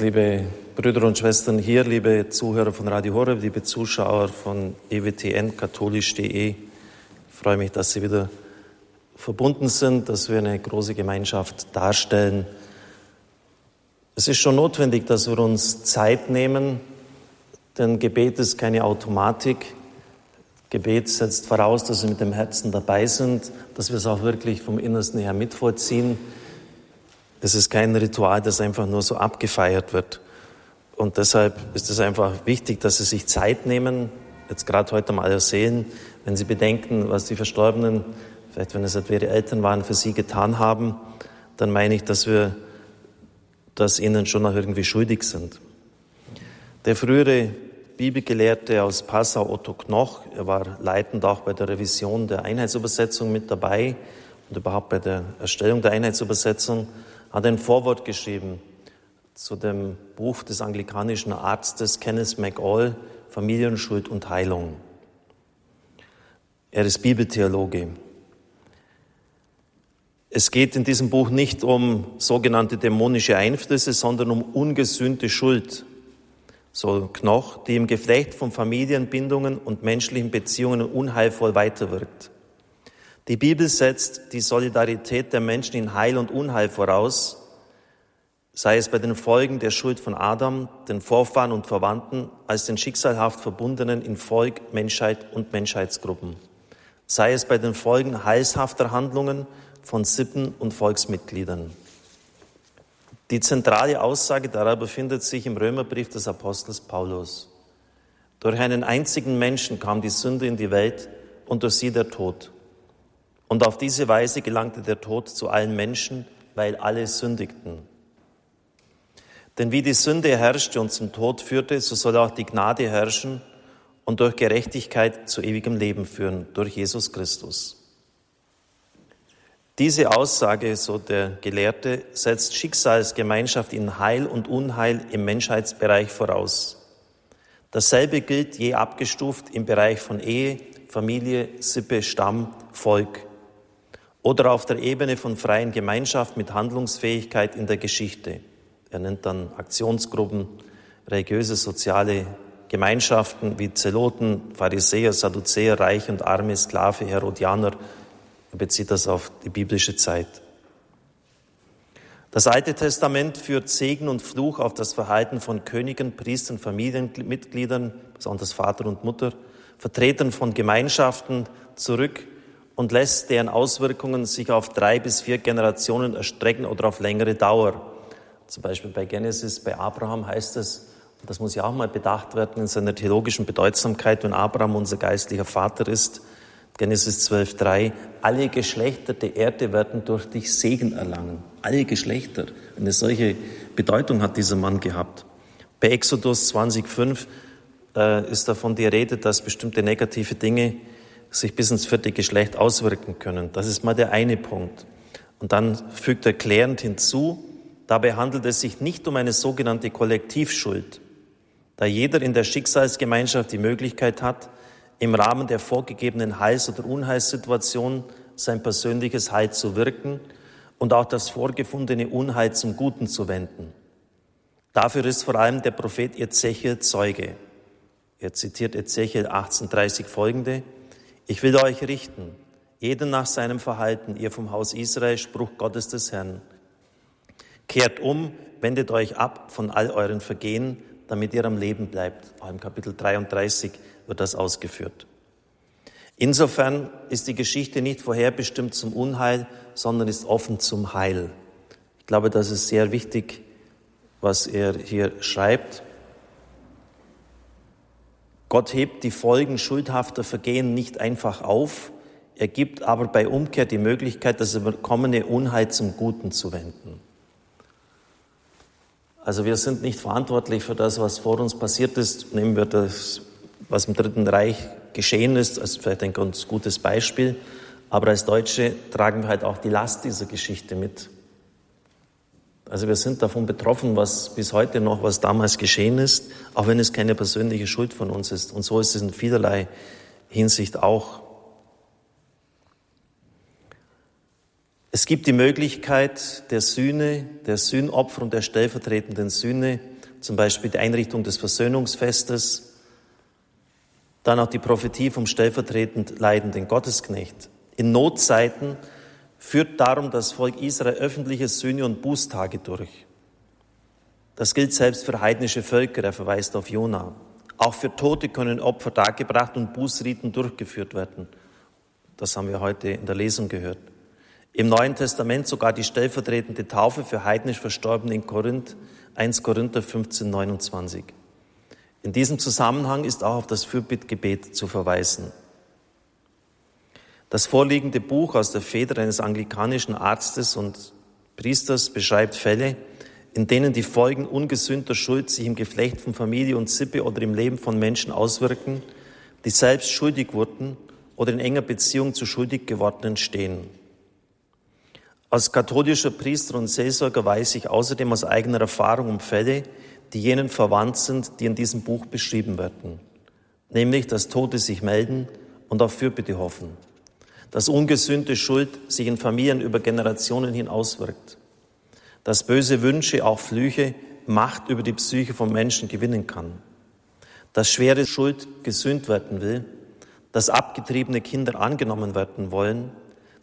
Liebe Brüder und Schwestern hier, liebe Zuhörer von Radio Horeb, liebe Zuschauer von EWTN katholisch.de, ich freue mich, dass Sie wieder verbunden sind, dass wir eine große Gemeinschaft darstellen. Es ist schon notwendig, dass wir uns Zeit nehmen, denn Gebet ist keine Automatik. Gebet setzt voraus, dass wir mit dem Herzen dabei sind, dass wir es auch wirklich vom Innersten her mitvollziehen. Es ist kein Ritual, das einfach nur so abgefeiert wird. Und deshalb ist es einfach wichtig, dass Sie sich Zeit nehmen, jetzt gerade heute am Allerseelen, wenn Sie bedenken, was die Verstorbenen, vielleicht wenn es etwa Ihre Eltern waren, für Sie getan haben, dann meine ich, dass wir das ihnen schon noch irgendwie schuldig sind. Der frühere Bibelgelehrte aus Passau, Otto Knoch, er war leitend auch bei der Revision der Einheitsübersetzung mit dabei und überhaupt bei der Erstellung der Einheitsübersetzung, hat ein Vorwort geschrieben zu dem Buch des anglikanischen Arztes Kenneth McAll, Familienschuld und Heilung. Er ist Bibeltheologe. Es geht in diesem Buch nicht um sogenannte dämonische Einflüsse, sondern um ungesühnte Schuld, so Knoch, die im Geflecht von Familienbindungen und menschlichen Beziehungen unheilvoll weiterwirkt. Die Bibel setzt die Solidarität der Menschen in Heil und Unheil voraus, sei es bei den Folgen der Schuld von Adam, den Vorfahren und Verwandten, als den schicksalhaft verbundenen in Volk, Menschheit und Menschheitsgruppen, sei es bei den Folgen heilshafter Handlungen von Sippen und Volksmitgliedern. Die zentrale Aussage darüber findet sich im Römerbrief des Apostels Paulus. Durch einen einzigen Menschen kam die Sünde in die Welt und durch sie der Tod. Und auf diese Weise gelangte der Tod zu allen Menschen, weil alle sündigten. Denn wie die Sünde herrschte und zum Tod führte, so soll auch die Gnade herrschen und durch Gerechtigkeit zu ewigem Leben führen, durch Jesus Christus. Diese Aussage, so der Gelehrte, setzt Schicksalsgemeinschaft in Heil und Unheil im Menschheitsbereich voraus. Dasselbe gilt je abgestuft im Bereich von Ehe, Familie, Sippe, Stamm, Volk oder auf der Ebene von freien Gemeinschaft mit Handlungsfähigkeit in der Geschichte. Er nennt dann Aktionsgruppen, religiöse, soziale Gemeinschaften wie Zeloten, Pharisäer, Sadduzäer, Reich und Arme, Sklave, Herodianer. Er bezieht das auf die biblische Zeit. Das Alte Testament führt Segen und Fluch auf das Verhalten von Königen, Priestern, Familienmitgliedern, besonders Vater und Mutter, Vertretern von Gemeinschaften zurück und lässt deren Auswirkungen sich auf drei bis vier Generationen erstrecken oder auf längere Dauer. Zum Beispiel bei Genesis, bei Abraham heißt es, und das muss ja auch mal bedacht werden in seiner theologischen Bedeutsamkeit, wenn Abraham unser geistlicher Vater ist, Genesis 12.3, alle Geschlechter der Erde werden durch dich Segen erlangen. Alle Geschlechter. Eine solche Bedeutung hat dieser Mann gehabt. Bei Exodus 20.5 äh, ist davon die Rede, dass bestimmte negative Dinge sich bis ins vierte Geschlecht auswirken können. Das ist mal der eine Punkt. Und dann fügt er klärend hinzu, dabei handelt es sich nicht um eine sogenannte Kollektivschuld, da jeder in der Schicksalsgemeinschaft die Möglichkeit hat, im Rahmen der vorgegebenen Heils- oder Unheilssituation sein persönliches Heil zu wirken und auch das vorgefundene Unheil zum Guten zu wenden. Dafür ist vor allem der Prophet Ezechiel Zeuge. Er zitiert Ezechiel 1830 folgende, ich will euch richten, jeden nach seinem Verhalten, ihr vom Haus Israel, Spruch Gottes des Herrn. Kehrt um, wendet euch ab von all euren Vergehen, damit ihr am Leben bleibt. Auch im Kapitel 33 wird das ausgeführt. Insofern ist die Geschichte nicht vorherbestimmt zum Unheil, sondern ist offen zum Heil. Ich glaube, das ist sehr wichtig, was er hier schreibt. Gott hebt die Folgen schuldhafter Vergehen nicht einfach auf, er gibt aber bei Umkehr die Möglichkeit, das überkommene Unheil zum Guten zu wenden. Also wir sind nicht verantwortlich für das, was vor uns passiert ist. Nehmen wir das, was im Dritten Reich geschehen ist, als vielleicht ein ganz gutes Beispiel. Aber als Deutsche tragen wir halt auch die Last dieser Geschichte mit. Also wir sind davon betroffen, was bis heute noch, was damals geschehen ist, auch wenn es keine persönliche Schuld von uns ist. Und so ist es in vielerlei Hinsicht auch. Es gibt die Möglichkeit der Sühne, der Sühnopfer und der stellvertretenden Sühne zum Beispiel die Einrichtung des Versöhnungsfestes, dann auch die Prophetie vom stellvertretend leidenden Gottesknecht. In Notzeiten führt darum das Volk Israel öffentliche Sühne- und Bußtage durch. Das gilt selbst für heidnische Völker, er verweist auf Jona. Auch für Tote können Opfer dargebracht und Bußriten durchgeführt werden. Das haben wir heute in der Lesung gehört. Im Neuen Testament sogar die stellvertretende Taufe für heidnisch Verstorbene in Korinth, 1 Korinther 15, 29. In diesem Zusammenhang ist auch auf das Fürbittgebet zu verweisen. Das vorliegende Buch aus der Feder eines anglikanischen Arztes und Priesters beschreibt Fälle, in denen die Folgen ungesünder Schuld sich im Geflecht von Familie und Sippe oder im Leben von Menschen auswirken, die selbst schuldig wurden oder in enger Beziehung zu schuldig gewordenen stehen. Als katholischer Priester und Seelsorger weiß ich außerdem aus eigener Erfahrung um Fälle, die jenen verwandt sind, die in diesem Buch beschrieben werden, nämlich dass Tote sich melden und auf Fürbitte hoffen dass ungesühnte Schuld sich in Familien über Generationen hin auswirkt, dass böse Wünsche, auch Flüche, Macht über die Psyche von Menschen gewinnen kann, dass schwere Schuld gesühnt werden will, dass abgetriebene Kinder angenommen werden wollen,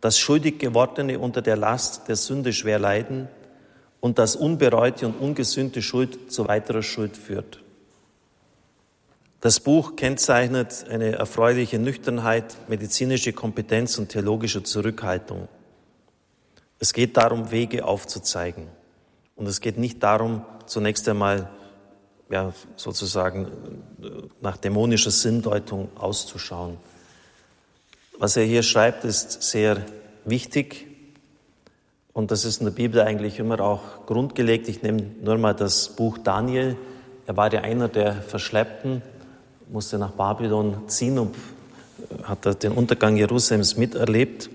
dass schuldig gewordene unter der Last der Sünde schwer leiden. Und dass unbereute und ungesühnte Schuld zu weiterer Schuld führt. Das Buch kennzeichnet eine erfreuliche Nüchternheit, medizinische Kompetenz und theologische Zurückhaltung. Es geht darum, Wege aufzuzeigen. Und es geht nicht darum, zunächst einmal ja, sozusagen nach dämonischer Sinndeutung auszuschauen. Was er hier schreibt, ist sehr wichtig und das ist in der Bibel eigentlich immer auch grundgelegt. Ich nehme nur mal das Buch Daniel. Er war ja einer der Verschleppten musste nach Babylon ziehen und hat den Untergang Jerusalems miterlebt.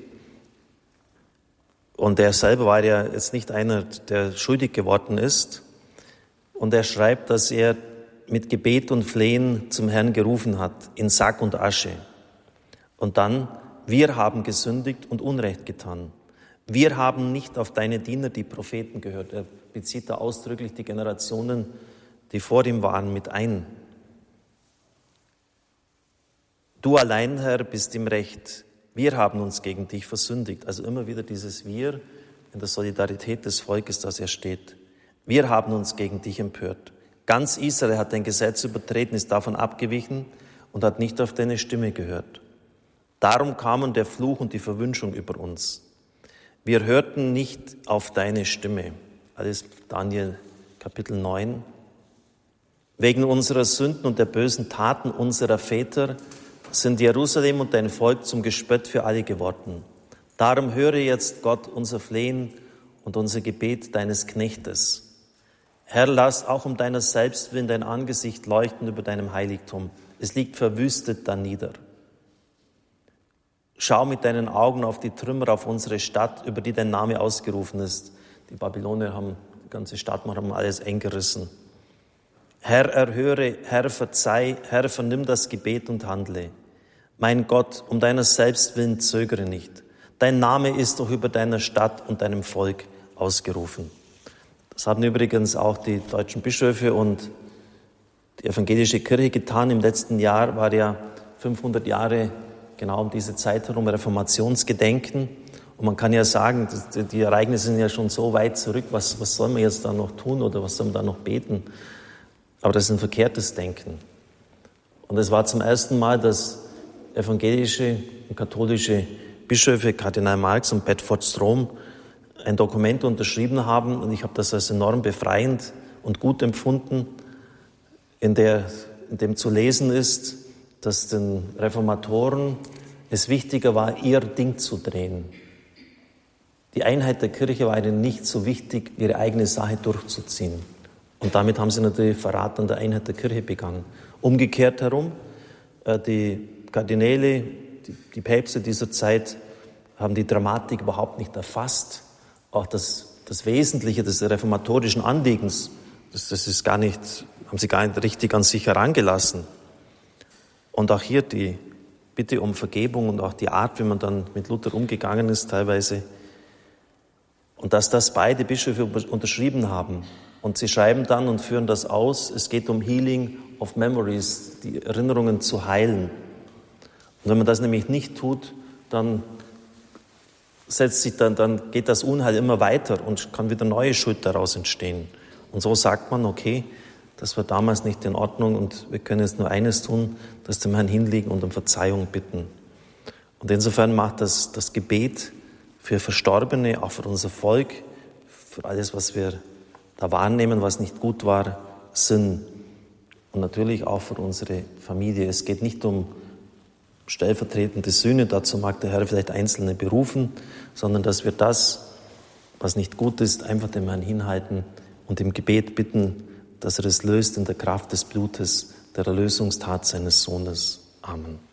Und er selber war ja jetzt nicht einer, der schuldig geworden ist. Und er schreibt, dass er mit Gebet und Flehen zum Herrn gerufen hat, in Sack und Asche. Und dann, wir haben gesündigt und Unrecht getan. Wir haben nicht auf deine Diener, die Propheten, gehört. Er bezieht da ausdrücklich die Generationen, die vor ihm waren, mit ein. Du allein, Herr, bist im Recht. Wir haben uns gegen dich versündigt. Also immer wieder dieses Wir in der Solidarität des Volkes, das er steht. Wir haben uns gegen dich empört. Ganz Israel hat dein Gesetz übertreten, ist davon abgewichen und hat nicht auf deine Stimme gehört. Darum kamen der Fluch und die Verwünschung über uns. Wir hörten nicht auf deine Stimme. Alles Daniel Kapitel 9. Wegen unserer Sünden und der bösen Taten unserer Väter sind Jerusalem und dein Volk zum Gespött für alle geworden. Darum höre jetzt Gott unser Flehen und unser Gebet deines Knechtes. Herr, lass auch um deiner selbst willen dein Angesicht leuchten über deinem Heiligtum. Es liegt verwüstet da nieder. Schau mit deinen Augen auf die Trümmer auf unsere Stadt, über die dein Name ausgerufen ist. Die Babylonier haben die ganze Stadt, haben alles eingerissen. Herr, erhöre, Herr, verzeih, Herr, vernimm das Gebet und handle. Mein Gott, um deiner selbst willen zögere nicht. Dein Name ist doch über deiner Stadt und deinem Volk ausgerufen. Das haben übrigens auch die deutschen Bischöfe und die evangelische Kirche getan. Im letzten Jahr war ja 500 Jahre genau um diese Zeit herum Reformationsgedenken. Und man kann ja sagen, die Ereignisse sind ja schon so weit zurück. Was, was soll man jetzt da noch tun oder was soll man da noch beten? Aber das ist ein verkehrtes Denken. Und es war zum ersten Mal, dass evangelische und katholische Bischöfe, Kardinal Marx und Bedford Strom, ein Dokument unterschrieben haben. Und ich habe das als enorm befreiend und gut empfunden, in, der, in dem zu lesen ist, dass den Reformatoren es wichtiger war, ihr Ding zu drehen. Die Einheit der Kirche war ihnen nicht so wichtig, ihre eigene Sache durchzuziehen. Und damit haben sie natürlich Verrat an der Einheit der Kirche begangen. Umgekehrt herum, äh, die Kardinäle, die Päpste dieser Zeit haben die Dramatik überhaupt nicht erfasst. Auch das, das Wesentliche des reformatorischen Anliegens, das, das ist gar nicht, haben sie gar nicht richtig an sich herangelassen. Und auch hier die Bitte um Vergebung und auch die Art, wie man dann mit Luther umgegangen ist teilweise. Und dass das beide Bischöfe unterschrieben haben, Und sie schreiben dann und führen das aus, es geht um Healing of Memories, die Erinnerungen zu heilen. Und wenn man das nämlich nicht tut, dann setzt sich dann, dann geht das Unheil immer weiter und kann wieder neue Schuld daraus entstehen. Und so sagt man, okay, das war damals nicht in Ordnung und wir können jetzt nur eines tun, das dem Herrn hinlegen und um Verzeihung bitten. Und insofern macht das, das Gebet für Verstorbene, auch für unser Volk, für alles, was wir da wahrnehmen, was nicht gut war, Sinn. Und natürlich auch für unsere Familie. Es geht nicht um stellvertretende Sühne, dazu mag der Herr vielleicht Einzelne berufen, sondern dass wir das, was nicht gut ist, einfach dem Herrn hinhalten und im Gebet bitten, dass er es löst in der Kraft des Blutes der Erlösungstat seines Sohnes. Amen.